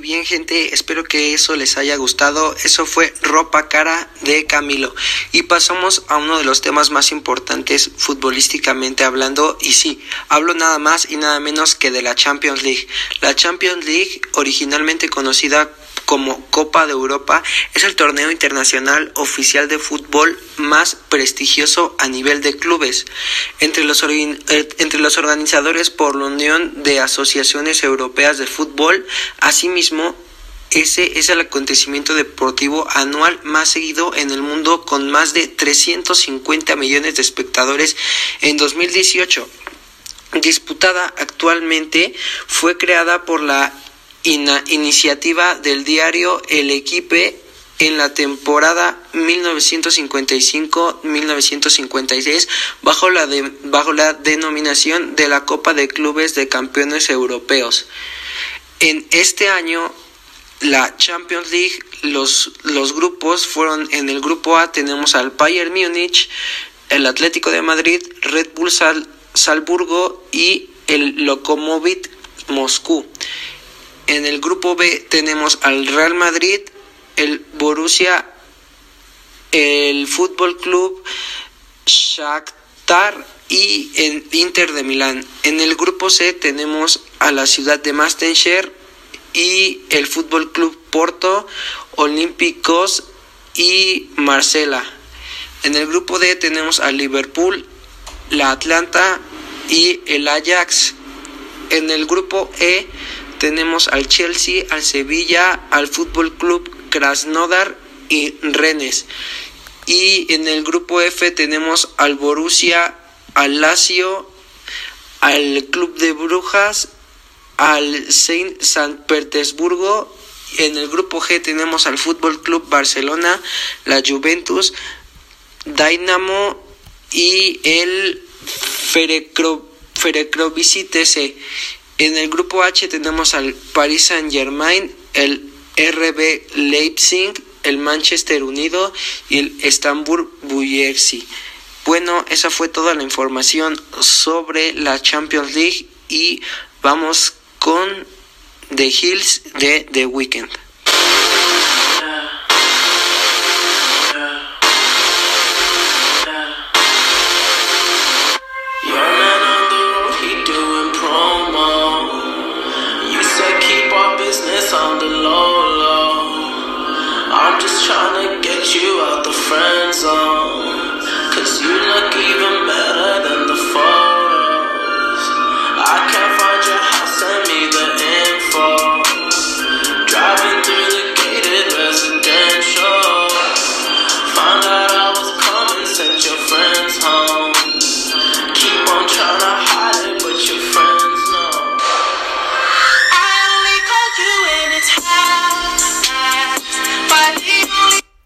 Bien, gente. Espero que eso les haya gustado. Eso fue Ropa Cara de Camilo. Y pasamos a uno de los temas más importantes futbolísticamente hablando. Y sí, hablo nada más y nada menos que de la Champions League. La Champions League, originalmente conocida como Copa de Europa es el torneo internacional oficial de fútbol más prestigioso a nivel de clubes. Entre los, eh, entre los organizadores por la Unión de Asociaciones Europeas de Fútbol, asimismo, ese es el acontecimiento deportivo anual más seguido en el mundo con más de 350 millones de espectadores en 2018 disputada actualmente fue creada por la iniciativa del diario El Equipe en la temporada 1955-1956 bajo la, bajo la denominación de la Copa de Clubes de Campeones Europeos. En este año, la Champions League, los, los grupos fueron en el grupo A tenemos al Bayern Múnich, el Atlético de Madrid, Red Bull Salzburgo y el Lokomotiv Moscú. En el grupo B tenemos al Real Madrid, el Borussia, el Fútbol Club Shakhtar y el Inter de Milán. En el grupo C tenemos a la ciudad de Mastencher y el Fútbol Club Porto, Olímpicos y Marsella. En el grupo D tenemos al Liverpool, la Atlanta y el Ajax. En el grupo E tenemos al Chelsea, al Sevilla, al Fútbol Club Krasnodar y Rennes. Y en el grupo F tenemos al Borussia, al Lazio, al Club de Brujas, al Saint San Petersburgo. En el grupo G tenemos al Fútbol Club Barcelona, la Juventus, Dynamo y el Ferecrovicitese. En el grupo H tenemos al Paris Saint Germain, el RB Leipzig, el Manchester Unido y el Istanbul Buyersi. Bueno, esa fue toda la información sobre la Champions League y vamos con The Hills de The Weeknd. Trying to get you out the friend zone. Cause you